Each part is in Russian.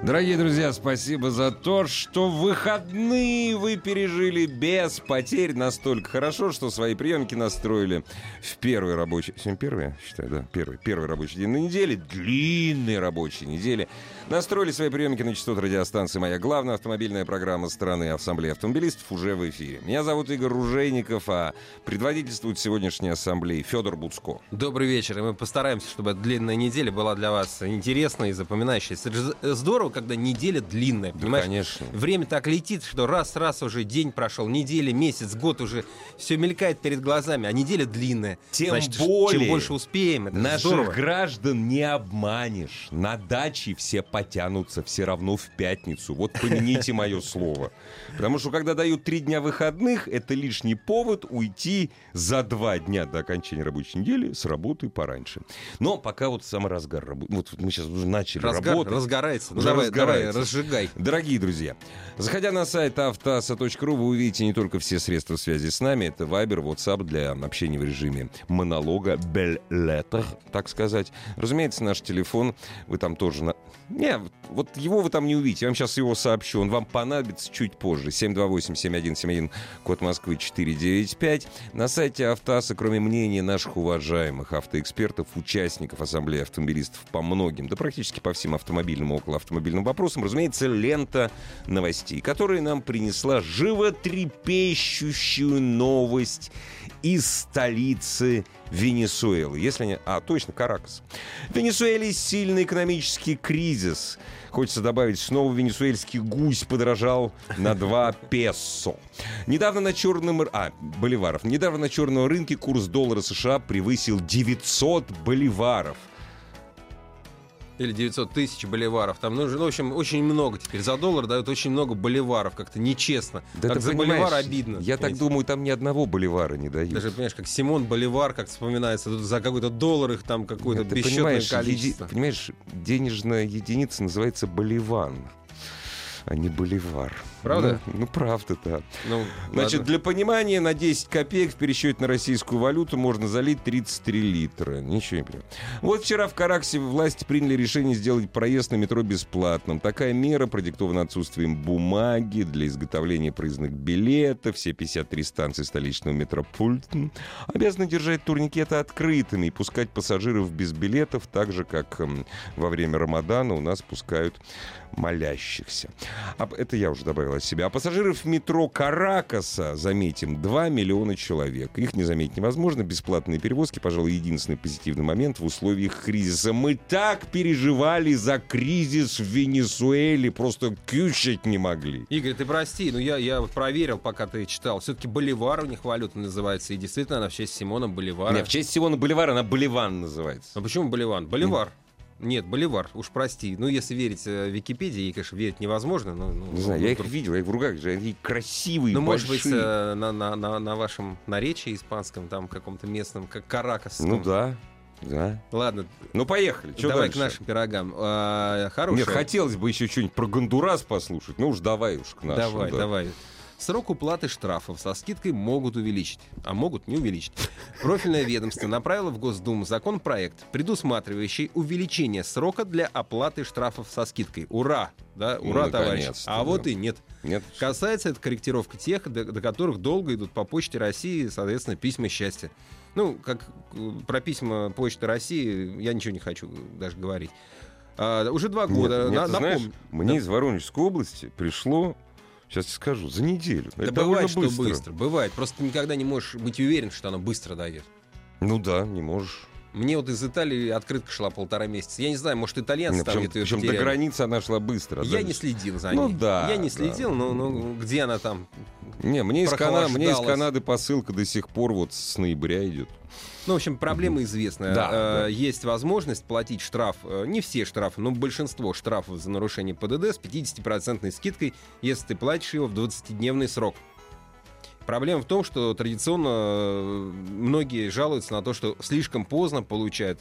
Дорогие друзья, спасибо за то, что выходные вы пережили без потерь настолько хорошо, что свои приемки настроили в первый рабочий... Сегодня первый, считаю, да? Первый. Первый рабочий день на неделе. Длинной рабочей неделе. Настроили свои приемки на частоту радиостанции «Моя главная автомобильная программа страны Ассамблеи автомобилистов» уже в эфире. Меня зовут Игорь Ружейников, а предводительствует сегодняшней ассамблеи Федор Буцко. Добрый вечер, и мы постараемся, чтобы длинная неделя была для вас интересной и запоминающейся. Здорово, когда неделя длинная, понимаешь? конечно. Время так летит, что раз-раз уже день прошел, неделя, месяц, год уже все мелькает перед глазами, а неделя длинная. Тем Значит, более чем больше успеем, это Наших здорово. граждан не обманешь. На даче все потянутся все равно в пятницу. Вот помяните мое слово. Потому что когда дают три дня выходных, это лишний повод уйти за два дня до окончания рабочей недели с работы пораньше. Но пока вот самый разгар работы. Вот мы сейчас уже начали Разгар, работать. разгорается. Уже давай, давай, разгорается. разжигай. Дорогие друзья, заходя на сайт автоаса.ру, вы увидите не только все средства связи с нами, это Viber, WhatsApp для общения в режиме монолога, letter, так сказать. Разумеется, наш телефон, вы там тоже... На... Не, вот его вы там не увидите, я вам сейчас его сообщу, он вам понадобится чуть позже. 728-7171, код Москвы 495. На сайте Автоаса, кроме мнения наших уважаемых автоэкспертов, участников Ассамблеи автомобилистов по многим, да практически по всем автомобильным и околоавтомобильным вопросам, разумеется, лента новостей, которая нам принесла животрепещущую новость из столицы Венесуэлы. Если не... А, точно, Каракас. В Венесуэле сильный экономический кризис. Хочется добавить, снова венесуэльский гусь подорожал на 2 песо. Недавно на черном... А, боливаров. Недавно на черном рынке курс доллара США превысил 900 боливаров. Или 900 тысяч боливаров. Там нужно, ну, в общем, очень много теперь. За доллар дают очень много боливаров. Как-то нечестно. Да так ты за боливар обидно. Я так понимаете? думаю, там ни одного боливара не дают. Даже, понимаешь, как Симон Боливар, как вспоминается, тут за какой-то доллар их там какое-то бесчетное количество. еди- понимаешь, денежная единица называется боливан, а не боливар. Правда? Ну, ну, правда, да. Ну, Значит, ладно. для понимания, на 10 копеек в пересчете на российскую валюту можно залить 33 литра. Ничего не понимаю. Вот вчера в Караксе власти приняли решение сделать проезд на метро бесплатным. Такая мера продиктована отсутствием бумаги для изготовления проездных билетов. Все 53 станции столичного метрополитена обязаны держать турникеты открытыми и пускать пассажиров без билетов, так же, как эм, во время Рамадана у нас пускают молящихся. А, это я уже добавил от себя. А пассажиров метро Каракаса, заметим, 2 миллиона человек. Их не заметить невозможно. Бесплатные перевозки, пожалуй, единственный позитивный момент в условиях кризиса. Мы так переживали за кризис в Венесуэле, просто кючать не могли. Игорь, ты прости, но я, я проверил, пока ты читал. Все-таки Боливар у них валюта называется. И действительно, она в честь Симона Боливара. Не, в честь Симона Боливара она Боливан называется. А почему Боливан? Боливар. Нет, Боливар, уж прости. Ну, если верить э, Википедии, ей, конечно, верить невозможно. Но, ну, Не знаю, ну, я их видел, я их в руках держу, они красивые, Ну, может большие. быть, э, на, на, на, на вашем наречии испанском, там, каком-то местном, как Каракасском. Ну да, да. Ладно, Ну поехали, что давай дальше? к нашим пирогам. А, хорошая. Мне хотелось бы еще что-нибудь про Гондурас послушать. Ну уж давай уж к нашим. Давай, да. давай. Срок уплаты штрафов со скидкой могут увеличить, а могут не увеличить. Профильное ведомство направило в Госдуму законопроект, предусматривающий увеличение срока для оплаты штрафов со скидкой. Ура! Да, Ну, ура, товарищи. наконец-то, А да. вот и нет. Нет? Касается это корректировка тех, до, до которых долго идут по почте России, соответственно, письма счастья. Ну, как э, про письма почты России я ничего не хочу даже говорить. А, уже два года. Нет, нет, На- ты знаешь, мне Да. из Воронежской области пришло, сейчас я скажу, за неделю. Да Это бывает, что быстро. Бывает. Просто никогда не можешь быть уверен, что оно быстро дойдет. Ну да, не можешь. Мне вот из Италии открытка шла полтора месяца. Я не знаю, может, итальянцы там где-то причем до границы она шла быстро. Я не следил за Ну ней. да, Я не да. следил, но, но где она там? Не, мне из, Кана- мне из. Канады посылка до сих пор вот с ноября идет. Ну, в общем, проблема известная. Да, Э, да. Есть возможность платить штраф, э, не все штрафы, но большинство штрафов за нарушение ПДД с 50% скидкой, если ты платишь его в 20-дневный срок. Проблема в том, что традиционно э, многие жалуются на то, что слишком поздно получают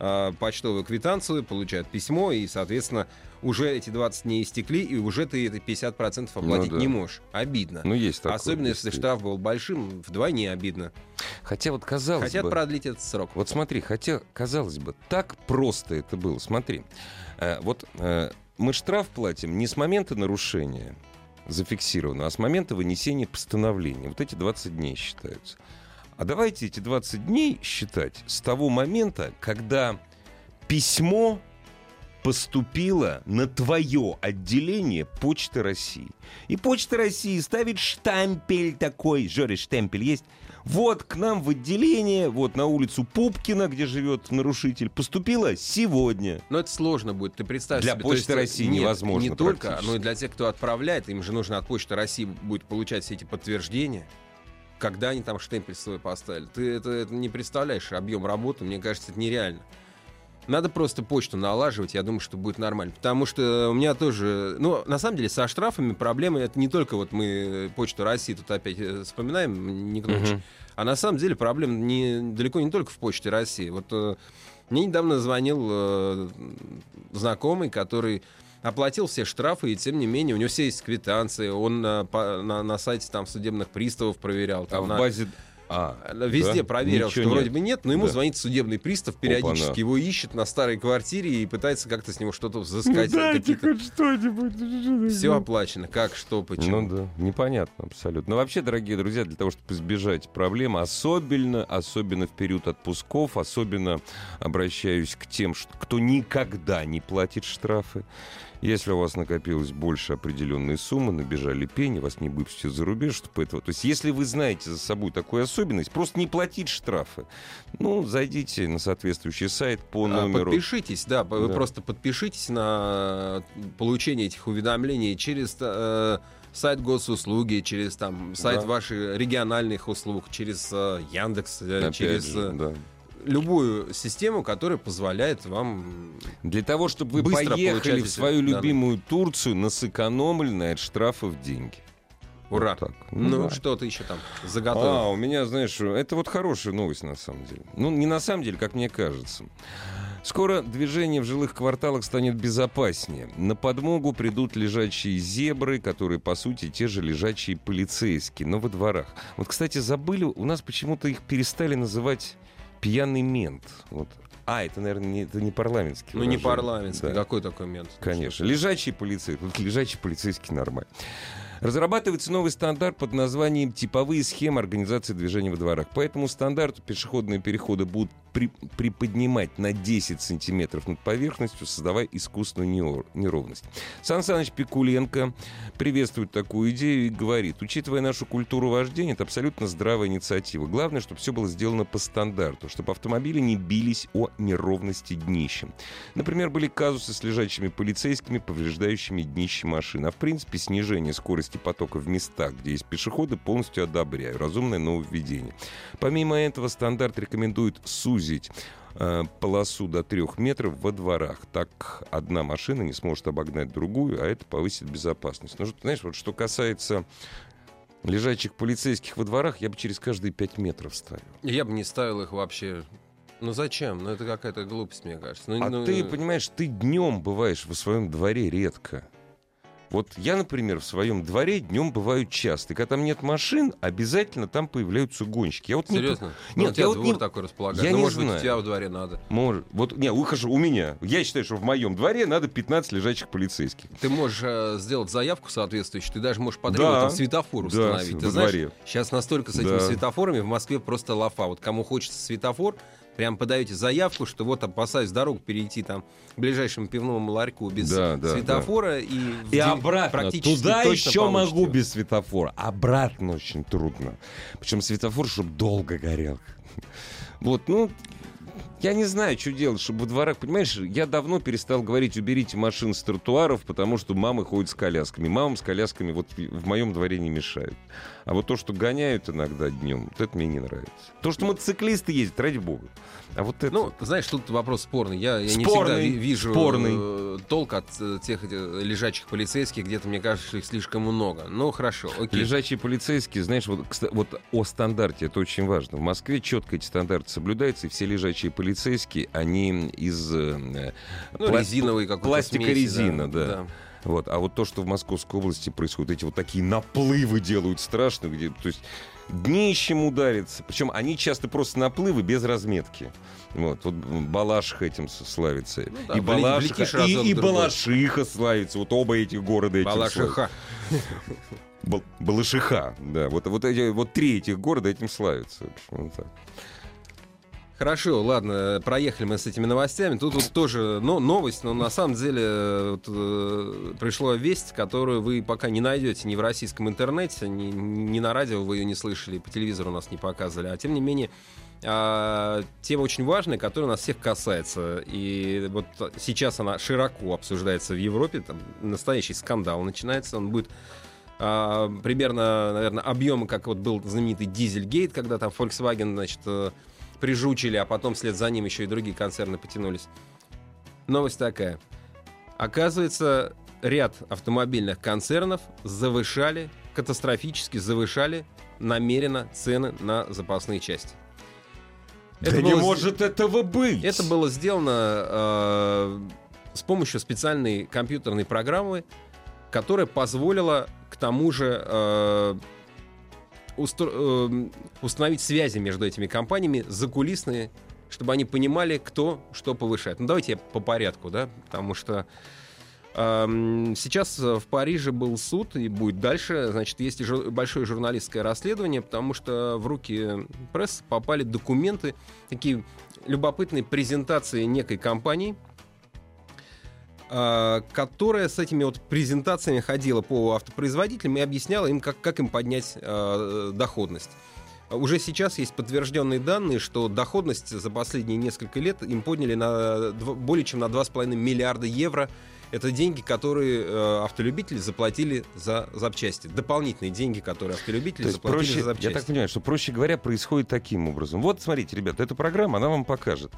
э, почтовую квитанцию, получают письмо, и, соответственно, уже эти 20 дней истекли, и уже ты это 50% оплатить Ну да. не можешь. Обидно. Ну, есть такое. Особенно если штраф был большим, вдвойне обидно. Хотя вот казалось Хотят бы... продлить этот срок. Вот смотри, хотя, казалось бы, так просто это было. Смотри, э, вот э, мы штраф платим не с момента нарушения зафиксированного, а с момента вынесения постановления. Вот эти 20 дней считаются. А давайте эти 20 дней считать с того момента, когда письмо поступило на твое отделение Почты России. И Почта России ставит штампель такой. Жоры, штемпель есть? Вот к нам в отделение, вот на улицу Пупкина, где живет нарушитель, поступило сегодня. Но это сложно будет. Ты представь Для себе. Почты есть, России нет, невозможно Не только, но и для тех, кто отправляет. Им же нужно от Почты России будет получать все эти подтверждения. Когда они там штемпель свой поставили. Ты это, это не представляешь объем работы. Мне кажется, это нереально. Надо просто почту налаживать, я думаю, что будет нормально. Потому что у меня тоже... Ну, на самом деле, со штрафами проблемы... Это не только вот мы Почту России тут опять э, вспоминаем, не. Мгм. А на самом деле проблема не, далеко не только в Почте России. Вот э, мне недавно звонил э, знакомый, который оплатил все штрафы, и тем не менее у него все есть квитанции, он на, по- на, на сайте там судебных приставов проверял. А Там, в на- базе... А, Везде да? проверил, Ничего что вроде нет. бы нет, но ему Да. звонит судебный пристав, периодически Опа-на. его ищет на старой квартире и пытается как-то с него что-то взыскать. хоть что-нибудь. Все оплачено, как, что, почему. Ну да, непонятно абсолютно. Но вообще, дорогие друзья, для того, чтобы избежать проблем, особенно, особенно в период отпусков, особенно обращаюсь к тем, кто никогда не платит штрафы. Если у вас накопилось больше определенной суммы, набежали пени, вас не выпустят за рубеж, чтобы этого... То есть, если вы знаете за собой такую особенность, просто не платить штрафы. Ну, зайдите на соответствующий сайт по А, номеру... Подпишитесь, да, п- вы Да. просто подпишитесь на получение этих уведомлений через э, сайт госуслуги, через там сайт Да. ваших региональных услуг, через э, Яндекс, э, Опять через же, э, да. Любую систему, которая позволяет вам Для того, чтобы вы поехали в свою данные. любимую Турцию на сэкономленные от штрафов деньги. ура. Вот так. Ну, да. что ты еще там А, заготовил? у меня, знаешь, это вот хорошая новость на самом деле. Ну, не на самом деле, как мне кажется. Скоро движение в жилых кварталах станет безопаснее. На подмогу придут лежачие зебры, которые, по сути, те же лежачие полицейские, но во дворах. Вот, кстати, забыли, у нас почему-то их перестали называть пьяный мент. Вот. А, это, наверное, не, это не парламентский. ну, не выражение. парламентский, Да. какой такой мент? Конечно. Лежачий полицейский. Вот лежачий полицейский нормально. Разрабатывается новый стандарт под названием «Типовые схемы организации движения во дворах». По этому стандарту пешеходные переходы будут при- приподнимать на 10 сантиметров над поверхностью, создавая искусственную неровность. Сан Саныч Пикуленко приветствует такую идею и говорит, учитывая нашу культуру вождения, это абсолютно здравая инициатива. Главное, чтобы все было сделано по стандарту, чтобы автомобили не бились о неровности днища. Например, были казусы с лежачими полицейскими, повреждающими днище машин. А в принципе, снижение скорости потока в местах, где есть пешеходы, полностью одобряю. Разумное нововведение. Помимо этого, стандарт рекомендует сузить э, полосу до трех метров во дворах. Так одна машина не сможет обогнать другую, а это повысит безопасность. Ну, что- знаешь, вот что касается лежачих полицейских во дворах, я бы через каждые пять метров ставил. Я бы не ставил их вообще. Ну зачем? Ну это какая-то глупость, мне кажется. Ну, А ну, ты, понимаешь, ты днем бываешь в своем дворе редко. Вот я, например, в своем дворе днем бываю часто. И когда там нет машин, обязательно там появляются гонщики. Я вот не Серьезно? Нет, Ну, у тебя я вот не- такой располагает. я ну, не может быть, знаю. у тебя во дворе надо. Может, вот, не, ухожу, у меня. Я считаю, что в моем дворе надо 15 лежачих полицейских. Ты можешь э, сделать заявку соответствующую, ты даже можешь потребовать Да. там светофор Да, установить. ты во знаешь, дворе. сейчас настолько с этими Да. светофорами в Москве просто лафа. Вот кому хочется светофор, прям подаете заявку, что вот опасаюсь дорогу перейти там к ближайшему пивному ларьку без Да, да, светофора и, в И день обратно. практически Туда еще получите могу без светофора. Обратно очень трудно. Причем светофор, чтобы долго горел. Вот, ну, Я не знаю, что делать, чтобы во дворах, понимаешь, я давно перестал говорить, уберите машин с тротуаров, потому что мамы ходят с колясками. Мамам с колясками вот в моем дворе не мешают. А вот то, что гоняют иногда днем, вот это мне не нравится. То, что мотоциклисты ездят, ради бога. А вот это... Ну, знаешь, тут вопрос спорный. Я, я не Спорный, всегда ви- вижу спорный. э, толк от э, тех лежачих полицейских. Где-то, мне кажется, их слишком много. Ну, хорошо, окей. Лежачие полицейские, знаешь, вот, вот о стандарте, это очень важно. В Москве четко эти стандарты соблюдаются, и все лежачие полицейские, они из э, Ну, пла- резиновый какой-то пластика смеси, резина, да. Вот. А вот то, что в Московской области происходит, эти вот такие наплывы делают страшные, где, то есть днищем ударится. Причем они часто просто наплывы без разметки. Вот, вот Балашиха этим славится. Ну да, и Балашиха, и, и. Балашиха славится. Вот оба этих города этим. Балашиха. Бал- Балашиха, да. Вот, вот, эти, вот три этих города этим славятся. В общем, вот так. Хорошо, ладно, проехали мы с этими новостями. Тут вот тоже но, новость, но на самом деле э, вот, э, пришла весть, которую вы пока не найдете ни в российском интернете, ни, ни на радио вы ее не слышали, по телевизору нас не показывали. А тем не менее, а, тема очень важная, которая нас всех касается. И вот сейчас она широко обсуждается в Европе. Там настоящий скандал начинается. Он будет а, примерно, наверное, объемы, как вот был знаменитый Дизельгейт, когда там Volkswagen, значит, э, прижучили, а потом вслед за ним еще и другие концерны потянулись. Новость такая. Оказывается, ряд автомобильных концернов завышали, катастрофически завышали намеренно цены на запасные части. Да Это не было с- может этого быть! это было сделано э, с помощью специальной компьютерной программы, которая позволила к тому же э, устро- э, установить связи между этими компаниями закулисные, чтобы они понимали, кто что повышает. Ну давайте я по порядку, да, потому что эм, сейчас в Париже был суд и будет дальше. Значит, есть жур- большое журналистское расследование, потому что в руки прессы попали документы, такие любопытные презентации некой компании, которая с этими вот презентациями ходила по автопроизводителям и объясняла им, как, как им поднять а, доходность. Уже сейчас есть подтвержденные данные, что доходность за последние несколько лет им подняли на дв- более чем на 2,5 миллиарда евро. Это деньги, которые э, автолюбители заплатили за запчасти. Дополнительные деньги, которые автолюбители То есть заплатили проще, за запчасти. я так понимаю, что проще говоря, происходит таким образом. Вот, смотрите, ребята, эта программа, она вам покажет.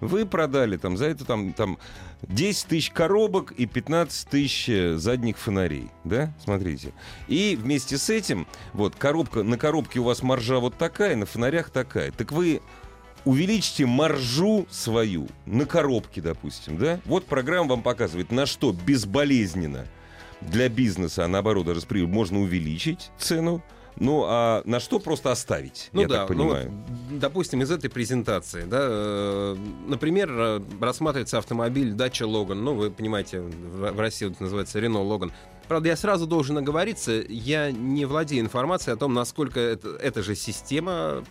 Вы продали там за это там, там 10 тысяч коробок и 15 тысяч э, задних фонарей, да? Смотрите. И вместе с этим, вот, коробка, на коробке у вас маржа вот такая, на фонарях такая. Так вы увеличьте маржу свою на коробке, допустим, да? Вот программа вам показывает, на что безболезненно для бизнеса, а наоборот, даже можно увеличить цену, ну а на что просто оставить, Ну я да, так ну понимаю. вот, допустим, из этой презентации, да, э, например, э, рассматривается автомобиль Dacia Logan, ну, вы понимаете, в, России это называется Renault Logan. Правда, я сразу должен оговориться, я не владею информацией о том, насколько это, эта же система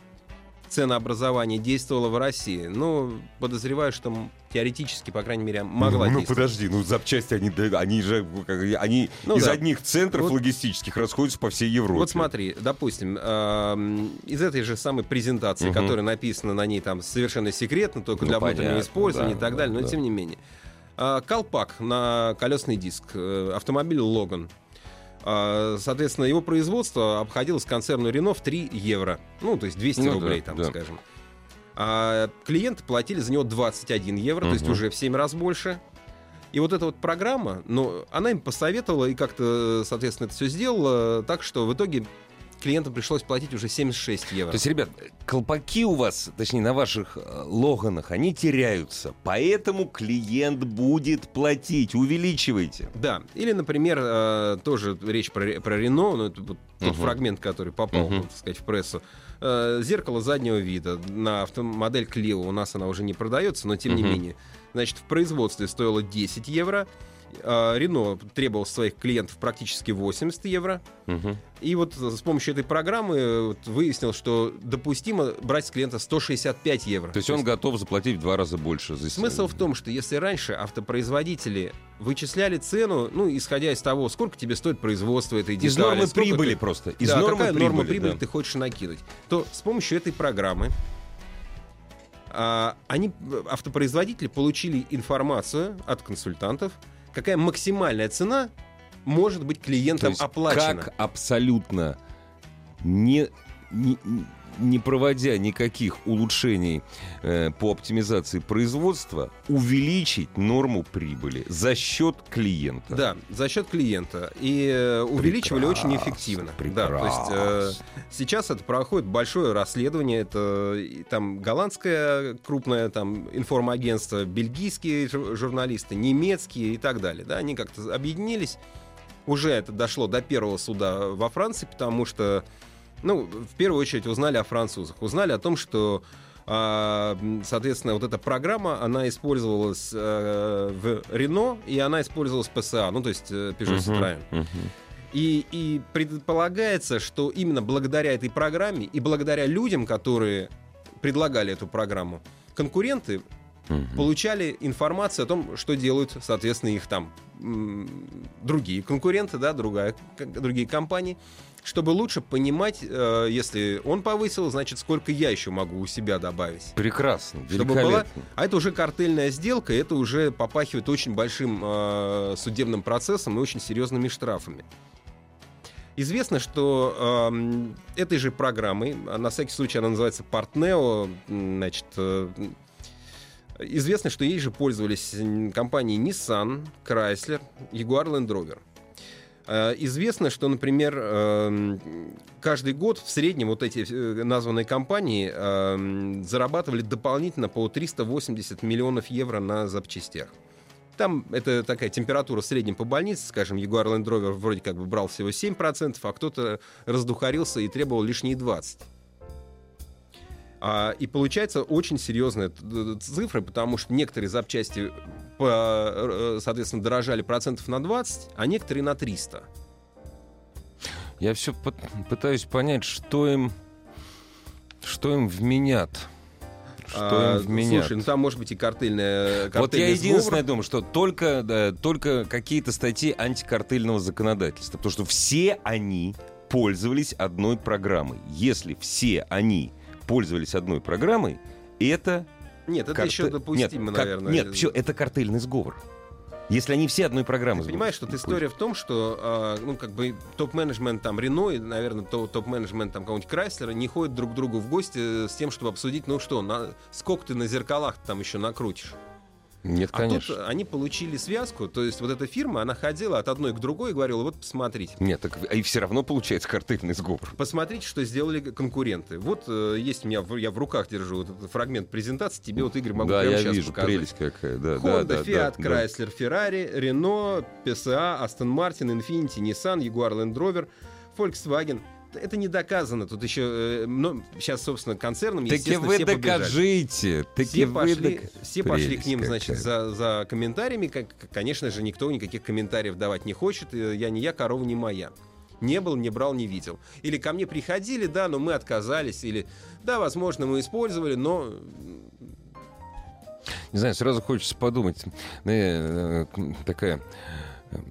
ценообразования действовала в России. Ну, подозреваю, что теоретически, по крайней мере, могла ну, ну, подожди, ну запчасти, они, они же как, они Ну из да. одних центров Вот- логистических расходятся по всей Европе. Вот смотри, допустим, эм, из этой же самой презентации, Мгм. которая написана на ней там совершенно секретно, только Ну, для внутреннего понятно, использования да, и так да, далее, но да. тем не менее. А, Колпак на колесный диск, э, автомобиль Логан. А, Соответственно, его производство обходилось концерну Рено в 3 евро. Ну, то есть 200 Ну да, рублей, там, да. скажем. А клиенты платили за него 21 евро, то есть уже в 7 раз больше. И вот эта вот программа, ну, она им посоветовала и как-то, соответственно, это все сделала так, что в итоге клиентам пришлось платить уже 76 евро. То есть, ребят, колпаки у вас, точнее, на ваших э, логанах, они теряются. Поэтому клиент будет платить. Увеличивайте. Да, или, например, э, тоже речь про, про Рено, ну, это вот тот Мгм. фрагмент, который попал, Мгм. так сказать, в прессу. Э, зеркало заднего вида на автомодель Clio у нас она уже не продается, но тем не Мгм. менее. Значит, в производстве стоило 10 евро. Э, Рено требовал своих клиентов практически 80 евро. Мгм. И вот с помощью этой программы э, вот выяснил, что допустимо брать с клиента 165 евро. То есть он готов заплатить в два раза больше за Смысл в том, что если раньше автопроизводители вычисляли цену, ну, исходя из того, сколько тебе стоит производство этой детали, Из нормы прибыли ты- просто. Из да, нормы какая прибыли, норма прибыли да. ты хочешь накинуть, то с помощью этой программы а, они, автопроизводители, получили информацию от консультантов, какая максимальная цена может быть клиентам оплачена. Как абсолютно не, не, не проводя никаких улучшений э, по оптимизации производства, увеличить норму прибыли за счет клиента. Да, за счет клиента. И э, увеличивали очень Прекрасно, эффективно. Да, то есть э, сейчас это проходит большое расследование. Это и там голландское крупное там информагентство, бельгийские жур- журналисты, немецкие и так далее. Да, они как-то объединились. Уже это дошло до первого суда во Франции, потому что, ну, в первую очередь узнали о французах. Узнали о том, что а, соответственно, вот эта программа, она использовалась э, в Рено, и она использовалась в ПСА, ну, то есть э, Peugeot Мгм, Citroën. мгм. И, и предполагается, что именно благодаря этой программе и благодаря людям, которые предлагали эту программу, конкуренты Мгм. получали информацию о том, что делают, соответственно, их там другие конкуренты, да, другая, другие компании, чтобы лучше понимать, э, если он повысил, значит, сколько я еще могу у себя добавить. Прекрасно, Чтобы была-. А это уже картельная сделка, это уже попахивает очень большим э, судебным процессом и очень серьезными штрафами. Известно, что эм, этой же программой, а на всякий случай она называется Partneo, м, значит, э, известно, что ей же пользовались компании Nissan, Chrysler, Jaguar Land Rover. Э, Известно, что, например, эм, каждый год в среднем вот эти э, названные компании эм, зарабатывали дополнительно по 380 миллионов евро на запчастях. Там это такая температура в среднем по больнице, скажем, Jaguar Land Rover вроде как бы брал всего 7%, а кто-то раздухарился и требовал лишние 20%. А, и получается очень т- цифра, потому что некоторые запчасти, по, э, соответственно, дорожали процентов на 20, а некоторые на 300. Я все пытаюсь понять, что им, что им вменят. Что А, им вменят. Слушай, ну там может быть и картельная Вот я единственное сговор. думаю, что только, да, только какие-то статьи антикартельного законодательства. Потому что все они пользовались одной программой. Если все они пользовались одной программой, это... Нет, это карте- еще допустимо, нет, наверное. Нет, все, это картельный сговор. Если они все одной программой... Ты понимаешь, что история в том, что а, ну как бы топ-менеджмент там Рено и, наверное, то- топ-менеджмент там какого-нибудь Крайслера не ходят друг к другу в гости с тем, чтобы обсудить, ну что, на, сколько ты на зеркалах там еще накрутишь. Нет, А конечно. тут они получили связку, то есть вот эта фирма, она ходила от одной к другой и говорила, вот посмотрите. Нет, так и все равно получается картельный сговор. Посмотрите, что сделали конкуренты. Вот э, есть у меня, я в руках держу вот этот фрагмент презентации, тебе вот, Игорь, могу да, прямо я сейчас вижу, показать. прелесть какая. Да, Honda, да, да, Fiat, да, да. Chrysler, Ferrari, Renault, PSA, Aston Martin, Infiniti, Nissan, Jaguar Land Rover, Volkswagen. Это не доказано. Тут еще сейчас, собственно, концерном, Таки естественно, вы все докажите. Таки Все вы пошли, док- все пошли к ним, значит, за, за комментариями. Как, конечно же, никто никаких комментариев давать не хочет. Э, Я не я, корова не моя. Не был, не брал, не видел. Или ко мне приходили, да, но мы отказались. Или, да, возможно, мы использовали, но Не знаю, сразу хочется подумать. э, э, Такая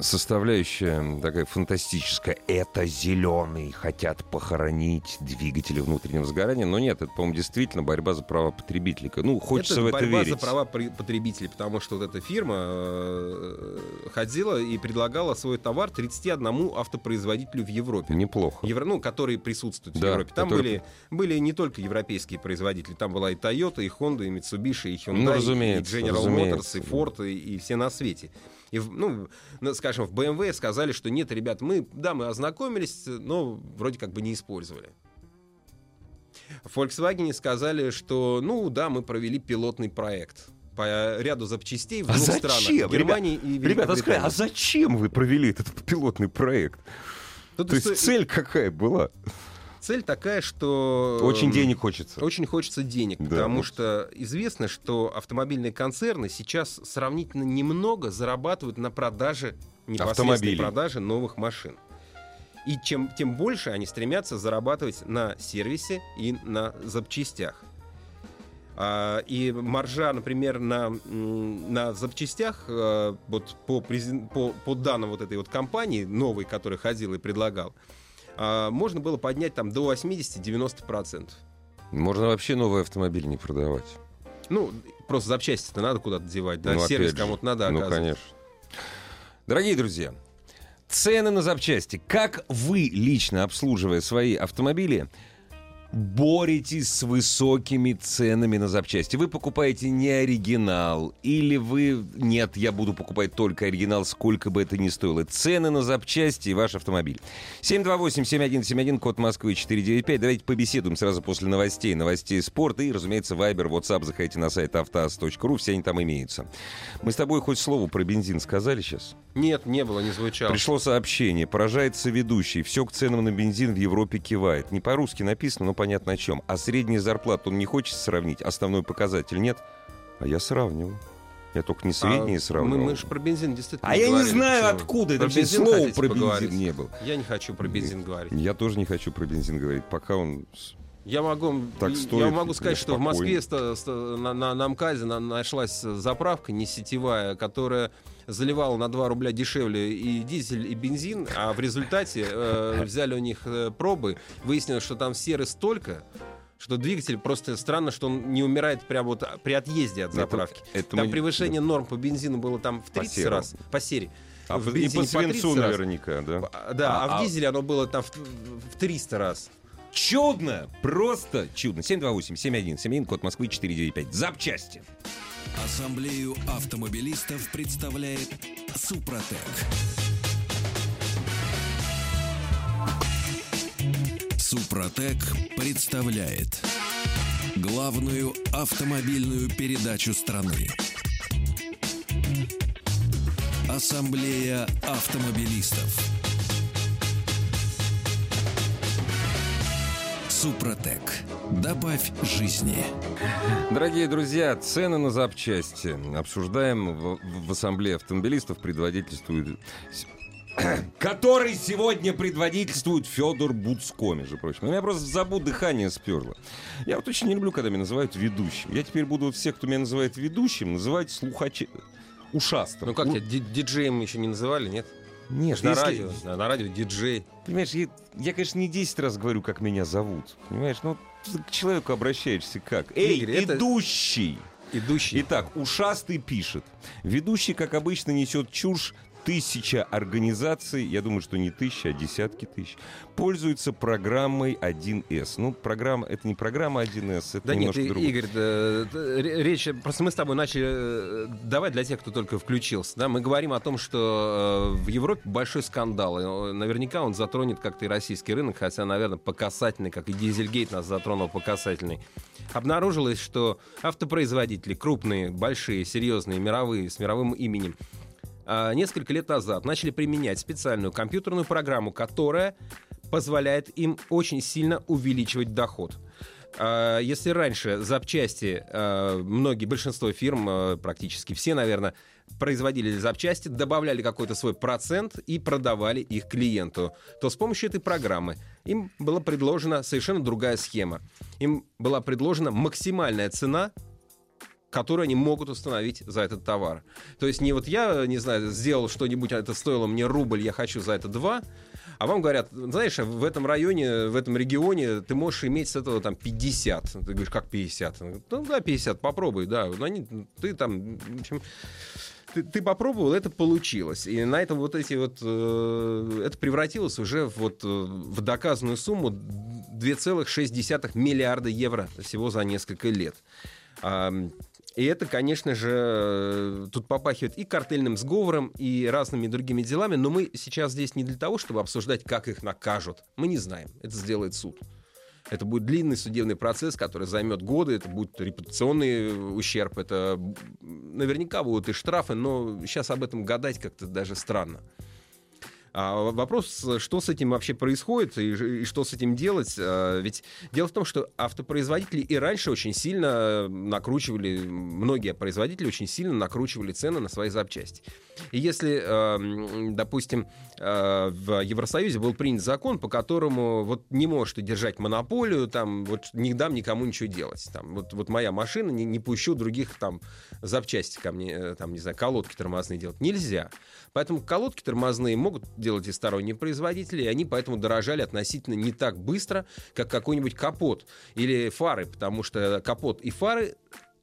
составляющая такая фантастическая. Это зеленые хотят похоронить двигатели внутреннего сгорания. Но нет, это, по-моему, действительно борьба за права потребителей. Ну, хочется это в это борьба верить. за права потребителей, потому что вот эта фирма э, ходила и предлагала свой товар 31 автопроизводителю в Европе. Неплохо. Евро, ну, которые присутствуют в Да, Европе. Там которые- были, были не только европейские производители, там была и Toyota, и Honda, и Mitsubishi, и Hyundai, Ну, и General разумеется, Motors, и. Ford, и, и все на свете. И, ну, ну, скажем, в BMW сказали, что нет, ребят, мы, да, мы ознакомились, но вроде как бы не использовали. В Volkswagen сказали, что, ну, да, мы провели пилотный проект по ряду запчастей в А двух зачем? странах. Германии и Ребята, скажи, Великобритании. а зачем вы провели этот пилотный проект? Тут То есть исто- цель какая была? Цель такая, что... Очень эм, денег хочется. Очень хочется денег, Да, потому вот. что известно, что автомобильные концерны сейчас сравнительно немного зарабатывают на продаже непосредственной продаже новых машин. И чем, тем больше они стремятся зарабатывать на сервисе и на запчастях. А, и маржа, например, на, на запчастях, э, вот по, презен- по, по данным вот этой вот компании, новой, которая ходил и предлагал, а, можно было поднять там до 80-90%. Можно вообще новый автомобиль не продавать. Ну, просто запчасти-то надо куда-то девать, да? Ну, Сервис кому-то надо Ну, оказывать. конечно. Дорогие друзья, цены на запчасти. Как вы, лично обслуживая свои автомобили, боретесь с высокими ценами на запчасти. Вы покупаете не оригинал, или вы... Нет, я буду покупать только оригинал, сколько бы это ни стоило. Цены на запчасти и ваш автомобиль. 728-7171, код Москвы 495. Давайте побеседуем сразу после новостей, новостей спорта и, разумеется, Viber, WhatsApp. Заходите на сайт автоаз.ру, все они там имеются. Мы с тобой хоть слово про бензин сказали сейчас? Нет, не было, не звучало. Пришло сообщение. Поражается ведущий. Все к ценам на бензин в Европе кивает. Не по-русски написано, но понятно о чем. А средняя зарплата он не хочет сравнить? Основной показатель нет? А я сравнивал. Я только не средние А сравнивал. Мы, мы же про бензин действительно А я не говорили. знаю, Почему? откуда это Про вообще бензин слово хотите про поговорить? бензин не было. Я не хочу про бензин говорить. Я тоже не хочу про бензин говорить, пока он... Я могу, Так я стоит, могу сказать, я что в. Москве на, на, на МКАДе на- нашлась заправка не сетевая, которая заливала на 2 рубля дешевле и дизель, и бензин, а в результате э, взяли у них э, пробы, выяснилось, что там серы столько, что двигатель просто странно, что он не умирает прямо вот при отъезде от Это- заправки. это там мы- превышение норм по бензину было там в По 30 серому. раз, по серии. А В по- и по свинцу 30 раз. наверняка, да? По- Да, а, А- в а- дизеле оно было там в, в 300 раз. Чудно! Просто чудно. 728-7171, код Москвы 495. Запчасти. Ассамблею автомобилистов представляет Супротек. Супротек представляет главную автомобильную передачу страны. Ассамблея автомобилистов. Супротек. Добавь жизни. Дорогие друзья, цены на запчасти. Обсуждаем в, в Ассамблее автомобилистов предводительствует... Который сегодня предводительствует Федор Буцко, между прочим. У меня просто забу дыхание сперло. Я вот очень не люблю, когда меня называют ведущим. Я теперь буду вот всех, кто меня называет ведущим, называть слухачи... Ушастым. Ну как У- тебя, ди- диджеем еще не называли, нет? Нет, на если- радио, на радио диджей. Понимаешь, я, я, конечно, не 10 раз говорю, как меня зовут. Понимаешь, ну ты к человеку обращаешься как? Эй, Игорь, это- идущий! Идущий. Итак, ушастый пишет. Ведущий, как обычно, несет чушь. Тысяча организаций, я думаю, что не тысяча, а десятки тысяч, пользуются программой 1С. Ну, программа, это не программа 1С, это Да нет, немножко И- другое. Игорь, да, да, ре- речь, просто мы с тобой начали э, давать для тех, кто только включился. Да, мы говорим о том, что э, в Европе большой скандал. И, наверняка он затронет как-то и российский рынок, хотя, наверное, по касательной, как и Дизельгейт нас затронул по касательной. Обнаружилось, что автопроизводители, крупные, большие, серьезные, мировые, с мировым именем, несколько лет назад начали применять специальную компьютерную программу, которая позволяет им очень сильно увеличивать доход. А, Если раньше запчасти, а, многие, большинство фирм, а, практически все, наверное, производили запчасти, добавляли какой-то свой процент и продавали их клиенту, то с помощью этой программы им была предложена совершенно другая схема. Им была предложена максимальная цена которую они могут установить за этот товар. То есть не вот я, не знаю, сделал что-нибудь, а это стоило мне рубль, я хочу за это два, а вам говорят, знаешь, в этом районе, в этом регионе ты можешь иметь с этого там 50. Ты говоришь, как 50? Он говорит, Ну да, 50, попробуй, да. Они- ты там, в общем, ты, ты попробовал, это получилось. И на этом вот эти вот... э, это превратилось уже вот, э, в доказанную сумму 2,6 миллиарда евро всего за несколько лет. И это, конечно же, тут попахивает и картельным сговором, и разными другими делами, но мы сейчас здесь не для того, чтобы обсуждать, как их накажут. Мы не знаем. Это сделает суд. Это будет длинный судебный процесс, который займет годы, это будет репутационный ущерб, это наверняка будут и штрафы, но сейчас об этом гадать как-то даже странно. А вопрос, что с этим вообще происходит и, и что с этим делать? А, Ведь дело в том, что автопроизводители и раньше очень сильно накручивали, многие производители очень сильно накручивали цены на свои запчасти. И если, э, м, допустим, э, в Евросоюзе был принят закон, по которому вот не можешь держать монополию, там вот не дам никому ничего делать. Там, вот, вот моя машина, не, не пущу других там запчасти ко мне, э, там, не знаю, колодки тормозные делать. Нельзя. Поэтому колодки тормозные могут делать и сторонние производители, и они поэтому дорожали относительно не так быстро, как какой-нибудь капот или фары, потому что капот и фары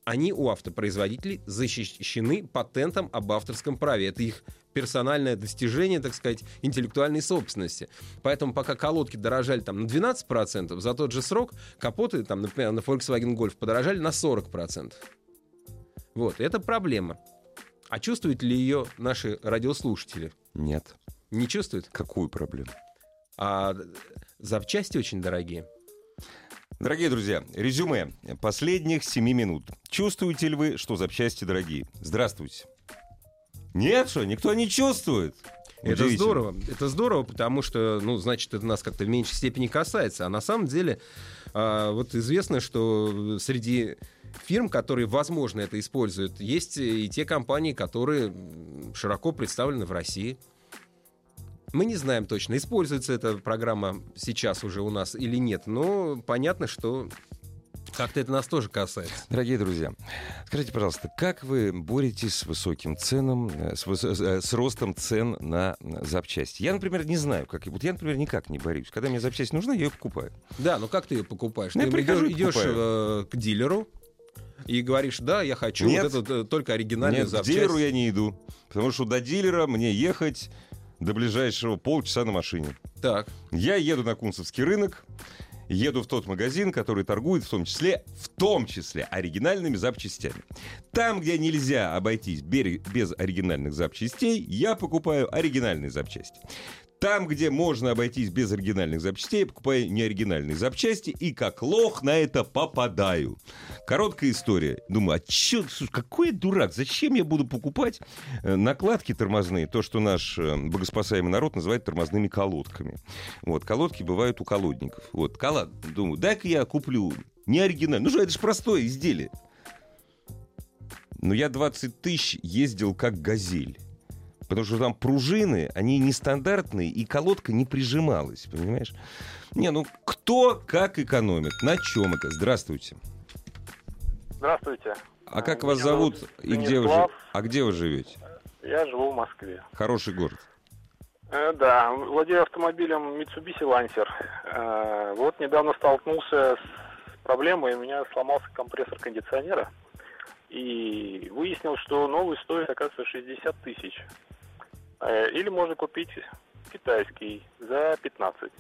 они у автопроизводителей защищены патентом об авторском праве. Это их персональное достижение, так сказать, интеллектуальной собственности. Поэтому пока колодки дорожали там на 12%, за тот же срок капоты, там, например, на Volkswagen Golf подорожали на 40%. Вот, это проблема. А чувствуют ли ее наши радиослушатели? Нет. Не чувствуют? Какую проблему? А запчасти очень дорогие. Дорогие друзья, резюме последних семи минут. Чувствуете ли вы, что запчасти дорогие? Здравствуйте. Нет, что, никто не чувствует. Это здорово. Это здорово, потому что, ну, значит, это нас как-то в меньшей степени касается. А на самом деле, а, вот известно, что среди фирм, которые, возможно, это используют, есть и те компании, которые широко представлены в России. Мы не знаем точно, используется эта программа сейчас уже у нас или нет, но понятно, что как-то это нас тоже касается. Дорогие друзья, скажите, пожалуйста, как вы боретесь с высоким ценом, э, с, выс... Э, с ростом цен на запчасти? Я, например, не знаю, как. Вот я, например, никак не борюсь. Когда мне запчасть нужна, я ее покупаю. Да, но как ты ее покупаешь? Ну, ты прихожу, идешь, идешь э, к дилеру, и говоришь, да, я хочу Нет. вот это только оригинальную Нет, запчасть. к дилеру я не иду, потому что до дилера мне ехать до ближайшего полчаса на машине. Так. Я еду на Кунцевский рынок, еду в тот магазин, который торгует в том числе, в том числе оригинальными запчастями. Там, где нельзя обойтись без оригинальных запчастей, я покупаю оригинальные запчасти. Там, где можно обойтись без оригинальных запчастей, покупаю неоригинальные запчасти и как лох на это попадаю. Короткая история. Думаю, а чё, какой я дурак? Зачем я буду покупать э, накладки тормозные? То, что наш э, богоспасаемый народ называет тормозными колодками. Вот, колодки бывают у колодников. Вот, колод, думаю, дай-ка я куплю не оригинальный. Ну что, это же простое изделие. Но я 20 тысяч ездил как газель. Потому что там пружины, они нестандартные, и колодка не прижималась, понимаешь? Не, ну кто как экономит? На чем это? Здравствуйте. Здравствуйте. А как вас зовут, зовут и где вы, а где вы живете? Я живу в Москве. Хороший город. Э, да, владею автомобилем Mitsubishi Lancer. Э, вот недавно столкнулся с проблемой, у меня сломался компрессор кондиционера. И выяснил, что новый стоит, оказывается, 60 тысяч. Э, или можно купить китайский за 15.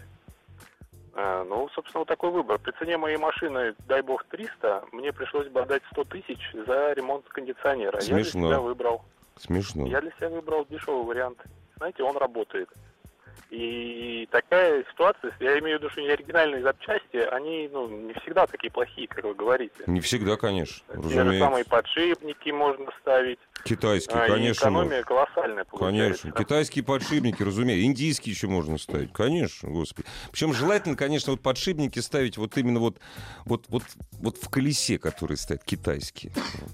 Э, ну, собственно, вот такой выбор. При цене моей машины, дай бог, 300, мне пришлось бы отдать 100 тысяч за ремонт кондиционера. Смешно. Я для себя выбрал. Смешно. Я для себя выбрал дешевый вариант. Знаете, он работает. И такая ситуация, я имею в виду, что оригинальные запчасти, они ну, не всегда такие плохие, как вы говорите. Не всегда, конечно. Те же самые подшипники можно ставить. Китайские, а, конечно. экономия колоссальная получается. Конечно. Китайские подшипники, разумеется. Индийские еще можно ставить. Конечно, господи. Причем желательно, конечно, вот подшипники ставить вот именно вот, вот, вот, вот в колесе, которые стоят, китайские. Вот.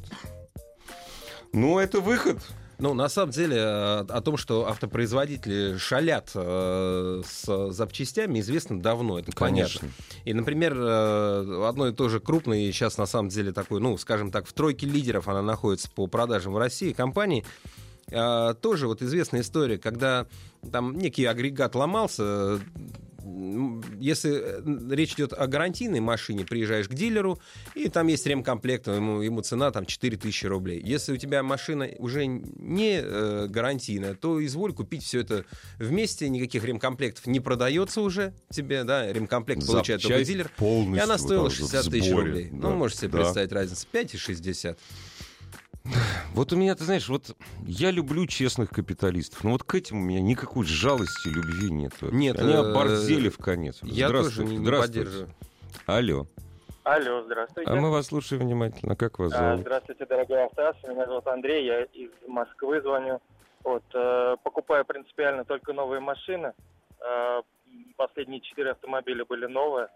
Ну, это выход. Ну, на самом деле, э, о том, что автопроизводители шалят э, с запчастями, известно давно, это Конечно. понятно. И, например, э, одно и то же крупное, сейчас на самом деле такой, ну, скажем так, в тройке лидеров она находится по продажам в России, компании, э, тоже вот известная история, когда там некий агрегат ломался, если э, речь идет о гарантийной машине, приезжаешь к дилеру, и там есть ремкомплект, ему, ему цена там 4000 рублей. Если у тебя машина уже не э, гарантийная, то изволь купить все это вместе, никаких ремкомплектов не продается уже тебе, да, ремкомплект получает только дилер, и она стоила 60 тысяч рублей. Ну, да, ну, можете себе да. представить разницу, 5 и 60. Вот у меня, ты знаешь, вот я люблю честных капиталистов, но вот к этим у меня никакой жалости, любви нет. Нет. Они э, оборзели в конец. Я тоже не, поддерживаю. Алло. Алло, здравствуйте. А мы вас слушаем внимательно. Как вас зовут? Здравствуйте, дорогой Автоаз. Меня зовут Андрей, я из Москвы звоню. Вот, э, покупаю принципиально только новые машины. Э, последние четыре автомобиля были новые.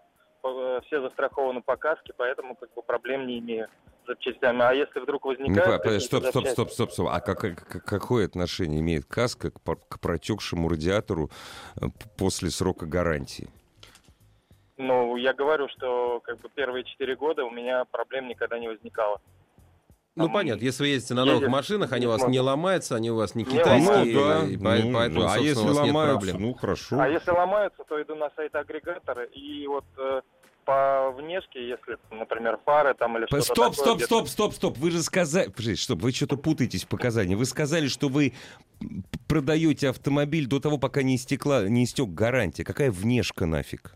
Все застрахованы по каске, поэтому как бы проблем не имею запчастями. А если вдруг возникает... Не, стоп, стоп, стоп, стоп, стоп. А как, как, какое отношение имеет каска к, к протекшему радиатору э, после срока гарантии? Ну, я говорю, что как бы первые четыре года у меня проблем никогда не возникало. Ну, Там понятно, если вы ездите на новых машинах, они у вас не ломаются, они у вас не китайские, ну, да. и ну, поэтому, да. А если ломаются, ну, хорошо. А если ломаются, то иду на сайт агрегатора, и вот э, по внешке, если, например, фары там или что-то Стоп, такое, стоп, стоп, стоп, стоп. Вы же сказали... Стоп, вы что-то путаетесь в показаниях. Вы сказали, что вы продаете автомобиль до того, пока не истекла, не истек гарантия. Какая внешка нафиг?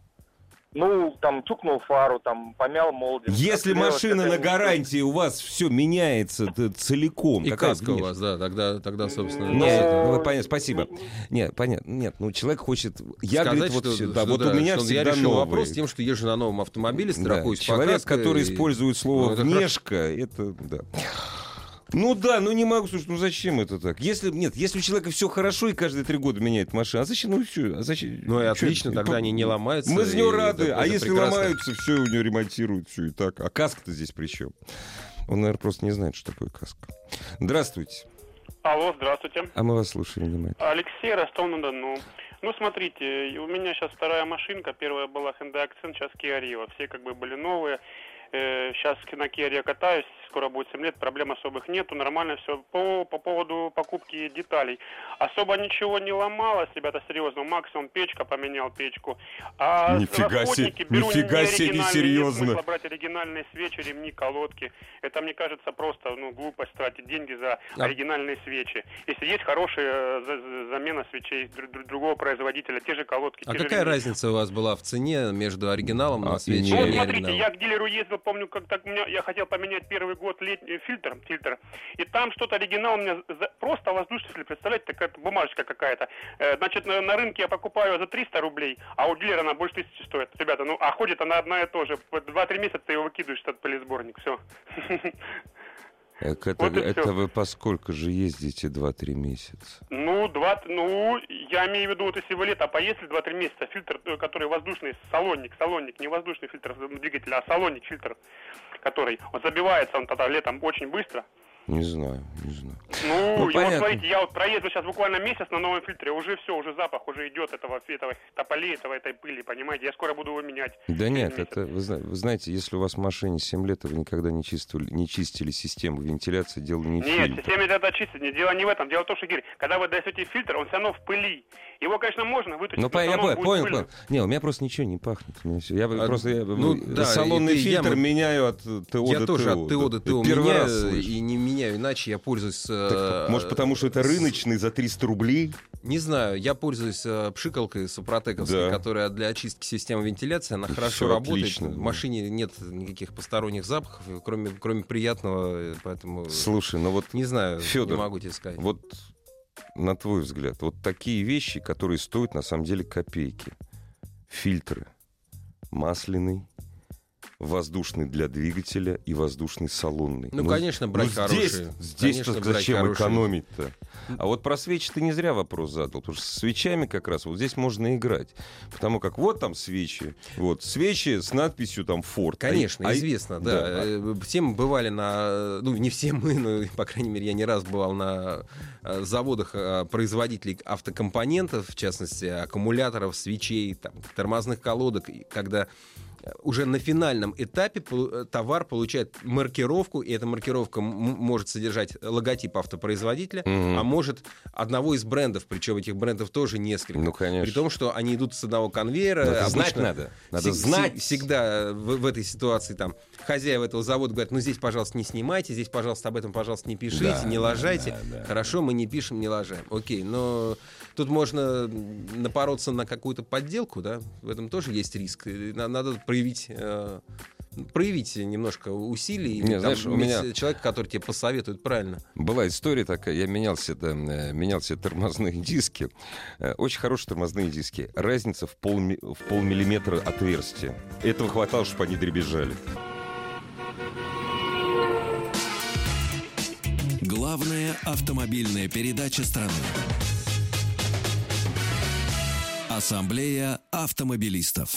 Ну, там, чукнул фару, там, помял молдинг. Если машина на гарантии, у вас все меняется целиком. И Какая каска у вас, да, тогда, тогда собственно... Ну, Нет, Но- ну, вы понятно, спасибо. Нет, понятно. Нет, ну человек хочет... Я, сказать, говорит, вот, что- да, что вот да, у меня что всегда я решил новые. вопрос тем, что езжу на новом автомобиле, Да, страхуюсь Человек, покраской который и- использует слово Ну, это «внешка», это... Да. Ну да, ну не могу, слушай, ну зачем это так? Если нет, если у человека все хорошо и каждые три года меняет машину, а зачем, ну что, а зачем? Ну и чё, отлично, тогда по- они не ломаются. Мы за и него это- рады, а это если прекрасно. ломаются, все у него ремонтируют, все и так. А каска-то здесь при чем? Он, наверное, просто не знает, что такое каска. Здравствуйте, Алло, здравствуйте. а мы вас слушаем внимательно. Алексей, Ростов-на-Дону. Ну, смотрите, у меня сейчас вторая машинка. Первая была Hyundai Accent, сейчас Kia Rio. Все как бы были новые. Э, Сейчас на Kia Rio катаюсь, скоро будет 7 лет, проблем особых нету, нормально все. По, по поводу покупки деталей. Особо ничего не ломалось, ребята, серьезно. Максимум печка, поменял печку. А Нифига себе, нифига не себе, оригинальные, нет несерьезно. смысла брать оригинальные свечи, ремни, колодки. Это, мне кажется, просто ну, глупость тратить деньги за А- оригинальные свечи. Если есть хорошая э, за- за- замена свечей дру- дру- другого производителя, те же колодки, А какая ремни. разница у вас была в цене между оригиналом А, на свече и и Ну, вот не смотрите, я к дилеру ездил, помню, как так у меня, я хотел поменять первый год летний фильтр, фильтр, и там что-то оригинал у меня за- просто воздушный фильтр, представляете, такая бумажечка какая-то. Э, значит, на, на рынке я покупаю за 300 рублей, а у дилера она больше тысячи стоит. Ребята, ну, а ходит она одна и то же. Вот Два-три месяца ты его выкидываешь, этот пылесборник, все. Так это, Вот это всё. вы поскольку же ездите 2-3 месяца? Ну, два, ну, я имею в виду, вот если вы лето поездили 2-3 месяца, фильтр, э, который воздушный, салонник, салонник, не воздушный фильтр двигателя, а салонник, фильтр, который, вот забивается он тогда летом очень быстро. Не знаю, не знаю. Ну, Ну, и понятно. вот смотрите, я вот проеду сейчас буквально месяц на новом фильтре, уже все, уже запах уже идет этого, этого тополей, этого, этой пыли, понимаете, я скоро буду его менять. Да нет, месяц. это вы, вы знаете, если у вас в машине 7 лет, и вы никогда не чистили, не чистили систему вентиляции, дело не в Нет, система это чистить, не дело не в этом. Дело в том, что, Гирь, когда вы даете фильтр, он все равно в пыли. Его, конечно, можно вытащить, Ну, но я понял, понял, понял. Не, у меня просто ничего не пахнет. У меня всё- Я А, просто я, ну, э, да, салонный я фильтр м- меняю от э, ТО Я до тоже ТО. от ТО до ТО Первый раз слышу. и не меняю, иначе я пользуюсь... Так, э, может, потому что это рыночный за 300 рублей? Не знаю, я пользуюсь э, пшикалкой супротековской, Да. которая для очистки системы вентиляции, она хорошо работает. отлично, В машине нет никаких посторонних запахов, кроме, кроме приятного, э, поэтому Слушай, ну вот не знаю, Фёдор, не могу тебе сказать. Вот на твой взгляд, вот такие вещи, которые стоят на самом деле копейки. Фильтры. Масляный, воздушный для двигателя и воздушный салонный. Ну, конечно, брать ну, здесь, хорошие. Здесь Конечно, брать зачем хорошие. экономить-то? А вот про свечи ты не зря вопрос задал, потому что с свечами как раз вот здесь можно играть. Потому как вот там свечи, вот свечи с надписью там Ford. Конечно, А- а- известно, да. Э, Все мы бывали на... Ну, не все мы, но, по крайней мере, я не раз бывал на э, заводах э, производителей автокомпонентов, в частности, аккумуляторов, свечей, там, тормозных колодок, когда уже на финальном этапе э, товар получает маркировку, и эта маркировка может содержать логотип автопроизводителя, Мгм. а может одного из брендов, причем этих брендов тоже несколько. Ну, конечно. При том, что они идут с одного конвейера. Но это знать надо. Надо знать. всег- Всегда в, в этой ситуации там хозяева этого завода говорят, ну здесь, пожалуйста, не снимайте, здесь, пожалуйста, об этом, пожалуйста, не пишите, Да, не лажайте. да, да. Хорошо, мы не пишем, не лажаем. Окей, но тут можно напороться на какую-то подделку, да, в этом тоже есть риск. Надо проявить... э, проявить немножко усилий, Не, там, знаешь, у меня- человека, который тебе посоветует правильно. Была история такая, я менял себе, э, менял себе тормозные диски. Э, Очень хорошие тормозные диски. Разница в, полми- в полмиллиметра отверстия. Этого хватало, чтобы они дребезжали. Главная автомобильная передача страны. Ассамблея автомобилистов.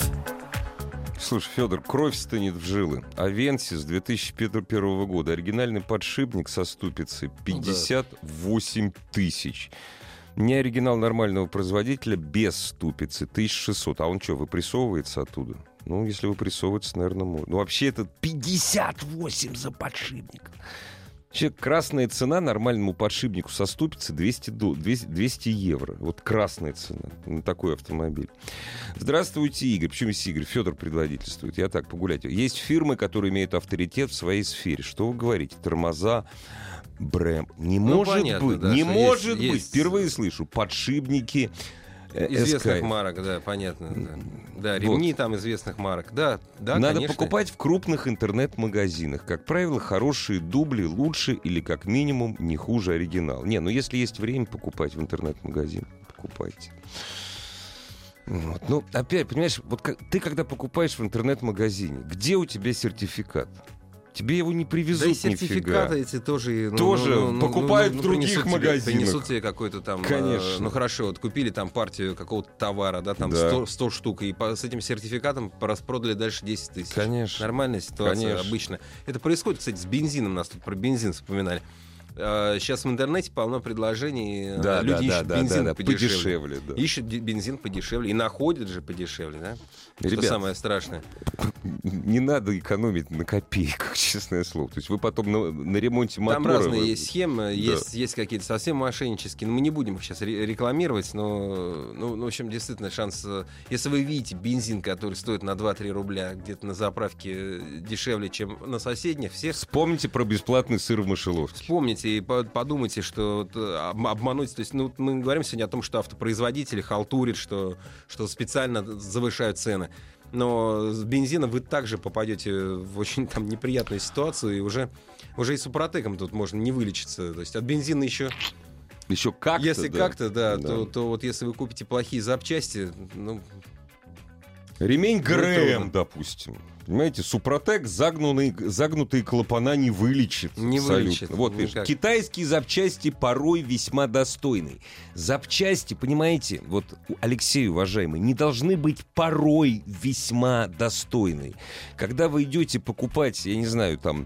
Слушай, Федор, кровь стынет в жилы. Авенсис 2001 года. Оригинальный подшипник со ступицей 58 тысяч. Не оригинал нормального производителя без ступицы 1600. А он что, выпрессовывается оттуда? Ну, если выпрессовывается, наверное, можно. Ну, вообще это 58 за подшипник. Вообще, красная цена нормальному подшипнику со ступицы 200, до- 200, 200 евро. Вот красная цена на такой автомобиль. Здравствуйте, Игорь. Почему есть Игорь? Федор предводительствует. Я так погулять. Есть фирмы, которые имеют авторитет в своей сфере. Что вы говорите? Тормоза, Брэм. Не Ну, может понятно, быть. да, не может есть- быть. есть- Впервые слышу. Подшипники. Э, Известных SK. марок, да, понятно. Да, Да, ремни там известных марок. Да, да, Надо конечно. покупать в крупных интернет-магазинах. Как правило, хорошие дубли лучше или как минимум не хуже оригинал. Не, ну если есть время покупать в интернет-магазин, покупайте. Вот. Ну, опять, понимаешь, вот как, ты когда покупаешь в интернет-магазине, где у тебя сертификат? Тебе его не привезут Да и нифига. сертификаты эти тоже... ну, Тоже ну, ну, покупают ну, в других тебе- магазинах. Принесут тебе какой-то там... э, Конечно. ну хорошо, вот купили там партию какого-то товара, да, там Да. 100, 100 штук, и по- с этим сертификатом распродали дальше 10 тысяч. Конечно. Нормальная ситуация, Конечно. обычно. Это происходит, кстати, с бензином. Нас тут про бензин вспоминали. Сейчас в интернете полно предложений. э, Да, Люди да, ищут да, да, бензин да, подешевле. подешевле, да. Ищут бензин подешевле и находят же подешевле, да? Что Ребят, самое страшное. не надо экономить на копейках, честное слово. То есть вы потом на, на ремонте мотора... Там разные вы- есть схемы, есть, есть какие-то совсем мошеннические. Но мы не будем их сейчас ре- рекламировать, но, ну, ну, в общем, действительно, шанс... э, Если вы видите бензин, который стоит на 2-3 рубля где-то на заправке э, дешевле, чем на соседних, всех Вспомните про бесплатный сыр в мышеловке. Вспомните и по- подумайте, что э, об- обмануть. То есть, ну, мы говорим сегодня о том, что автопроизводители халтурят, что, что специально завышают цены. Но с бензином вы также попадете в очень там неприятную ситуацию, и уже, уже и с тут можно не вылечиться. То есть от бензина еще, Еще как-то, если да. как-то, да, Да. То, то вот если вы купите плохие запчасти, ну, Ремень ГРМ, трудно. допустим. Понимаете, Супротек загнутые, загнутые клапана не вылечит. Не абсолютно. вылечит, Вот, никак. китайские запчасти порой весьма достойны. Запчасти, понимаете, вот Алексей, уважаемый, не должны быть порой весьма достойны. Когда вы идете покупать, я не знаю, там,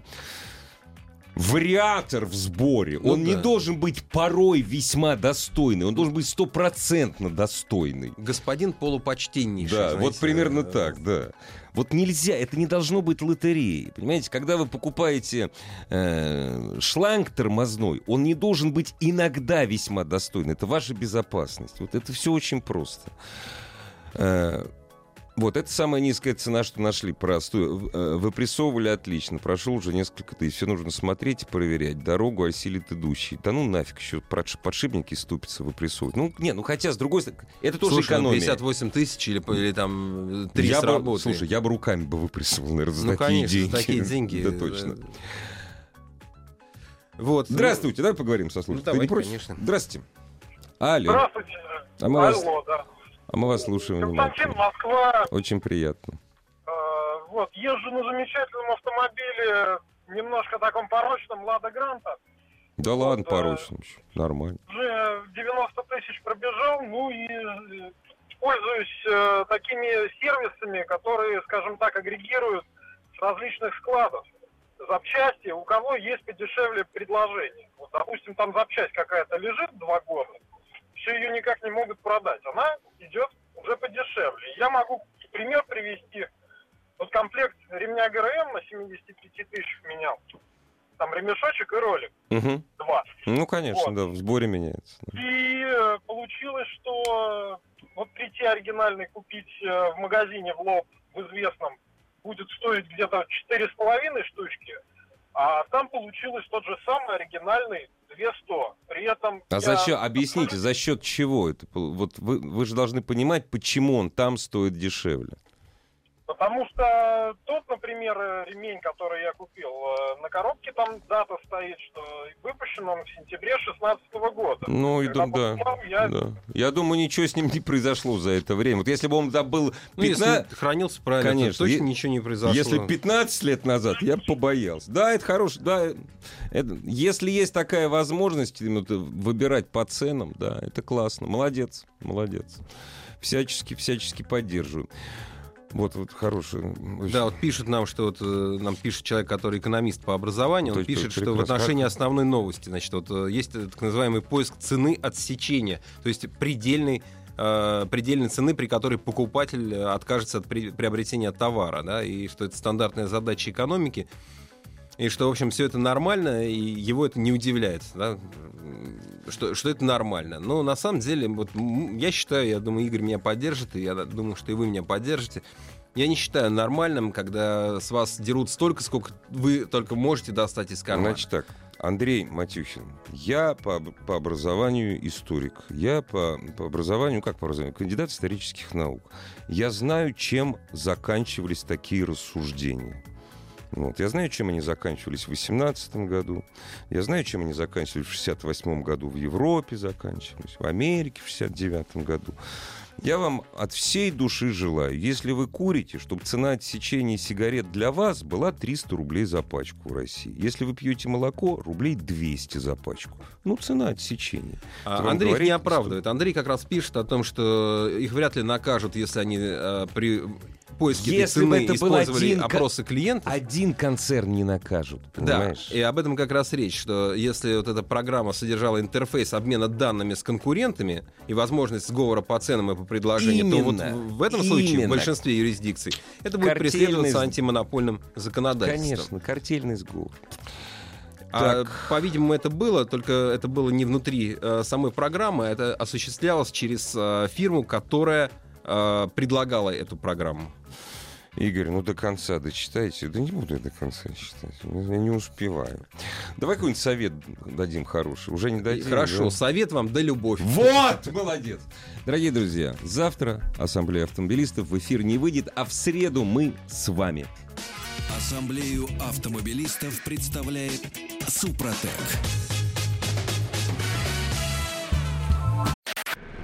вариатор в сборе, Ну он не да. должен быть порой весьма достойный, он должен быть стопроцентно достойный. господин полупочтеннейший. Да, знаете, вот примерно э, так, да. Вот нельзя, это не должно быть лотереей. Понимаете, когда вы покупаете э, шланг тормозной, он не должен быть иногда весьма достойный. Это ваша безопасность. Вот это все очень просто. Э, вот, это самая низкая цена, что нашли. Простую. Э, Выпрессовывали отлично. Прошел уже несколько тысяч. Все нужно смотреть и проверять. Дорогу осилит идущий. Да ну нафиг еще подш- подшипники ступицы выпрессовывать. Ну, не, ну хотя, с другой стороны, это тоже Слушай, ну, экономия. 58 тысяч или, или там 3 я с бы, слушай, я бы руками бы выпрессовал, наверное, за ну, такие конечно, деньги. такие деньги. Да, э, точно. Вот. ну, Здравствуйте, давай поговорим со слушателем. Ты не давайте, против? конечно. Здравствуйте. Алло. Здравствуйте. А мы вас, Алло, да. А мы вас слушаем Константин, внимательно. Москва. Очень приятно. Э, вот, езжу на замечательном автомобиле, немножко таком порочном, Лада Гранта. Да ладно, да. порочно еще. Нормально. Уже 90 тысяч пробежал, ну и э, пользуюсь э, такими сервисами, которые, скажем так, агрегируют с различных складов запчасти, у кого есть подешевле предложение. Вот, допустим, там запчасть какая-то лежит два года, все ее никак не могут продать. Она идет уже подешевле. Я могу пример привести. Вот комплект ремня ГРМ на 75 тысяч менял. Там ремешочек и ролик. Мгм. Два. Ну, конечно, Вот. да, в сборе меняется. И э, получилось, что э, вот прийти оригинальный купить э, в магазине в лоб в известном будет стоить где-то четыре с половиной штучки, а там получилось тот же самый оригинальный 200. При этом А я за счет, объясните, за счет чего это? Вот вы, вы же должны понимать, почему он там стоит дешевле. Потому что тот, например, ремень, который я купил, э, на коробке там дата стоит, что выпущен он в сентябре 2016 года. Ну, и да, покупал, я да. Я думаю, ничего с ним не произошло за это время. Вот если бы он там был Ну, 15... если хранился правильно, Конечно, то точно е- ничего не произошло. Если 15 лет назад, я бы побоялся. Да, это хорошо, да. это- если есть такая возможность именно выбирать по ценам, да, это классно. Молодец, молодец. Всячески, всячески поддерживаю. Вот, вот хороший. Да, вот пишут нам, что вот, э, нам пишет человек, который экономист по образованию, То он есть пишет, что в отношении основной новости, значит, вот э, есть э, так называемый поиск цены отсечения, то есть предельный э, предельной цены, при которой покупатель откажется от при- приобретения товара, да, и что это стандартная задача экономики. И что, в общем, все это нормально, и его это не удивляет, да? что, что это нормально. Но на самом деле, вот, я считаю, я думаю, Игорь меня поддержит, и я думаю, что и вы меня поддержите. Я не считаю нормальным, когда с вас дерут столько, сколько вы только можете достать из кармана. Значит так, Андрей Матюхин. Я по, по образованию историк. Я по, по образованию, как по образованию, кандидат исторических наук. Я знаю, чем заканчивались такие рассуждения. Вот. Я знаю, чем они заканчивались в 18 году. Я знаю, чем они заканчивались в 68 году в Европе заканчивались, в Америке в 69 году. Я вам от всей души желаю, если вы курите, чтобы цена отсечения сигарет для вас была 300 рублей за пачку в России. Если вы пьете молоко, рублей 200 за пачку. Ну, цена отсечения. А, Андрей говорит, их не оправдывает. Андрей как раз пишет о том, что их вряд ли накажут, если они э, при поиске Если этой цены это использовали один опросы клиентов. Один концерн не накажут, понимаешь? Да, и об этом как раз речь, что если вот эта программа содержала интерфейс обмена данными с конкурентами и возможность сговора по ценам и по предложению, Именно, то вот в этом случае, именно. в большинстве юрисдикций, это будет Картельный преследоваться антимонопольным законодательством. Конечно, картельный сговор. А, по-видимому, это было, только это было не внутри э, самой программы, это осуществлялось через э, фирму, которая э, предлагала эту программу. Игорь, ну до конца дочитайте. Да не буду я до конца читать. Я не успеваю. Давай какой-нибудь совет дадим хороший. Уже не дадим. Хорошо, да? совет вам да любовь. Вот! Молодец! Дорогие друзья, завтра Ассамблея автомобилистов в эфир не выйдет, а в среду мы с вами. Ассамблею автомобилистов представляет Супротек.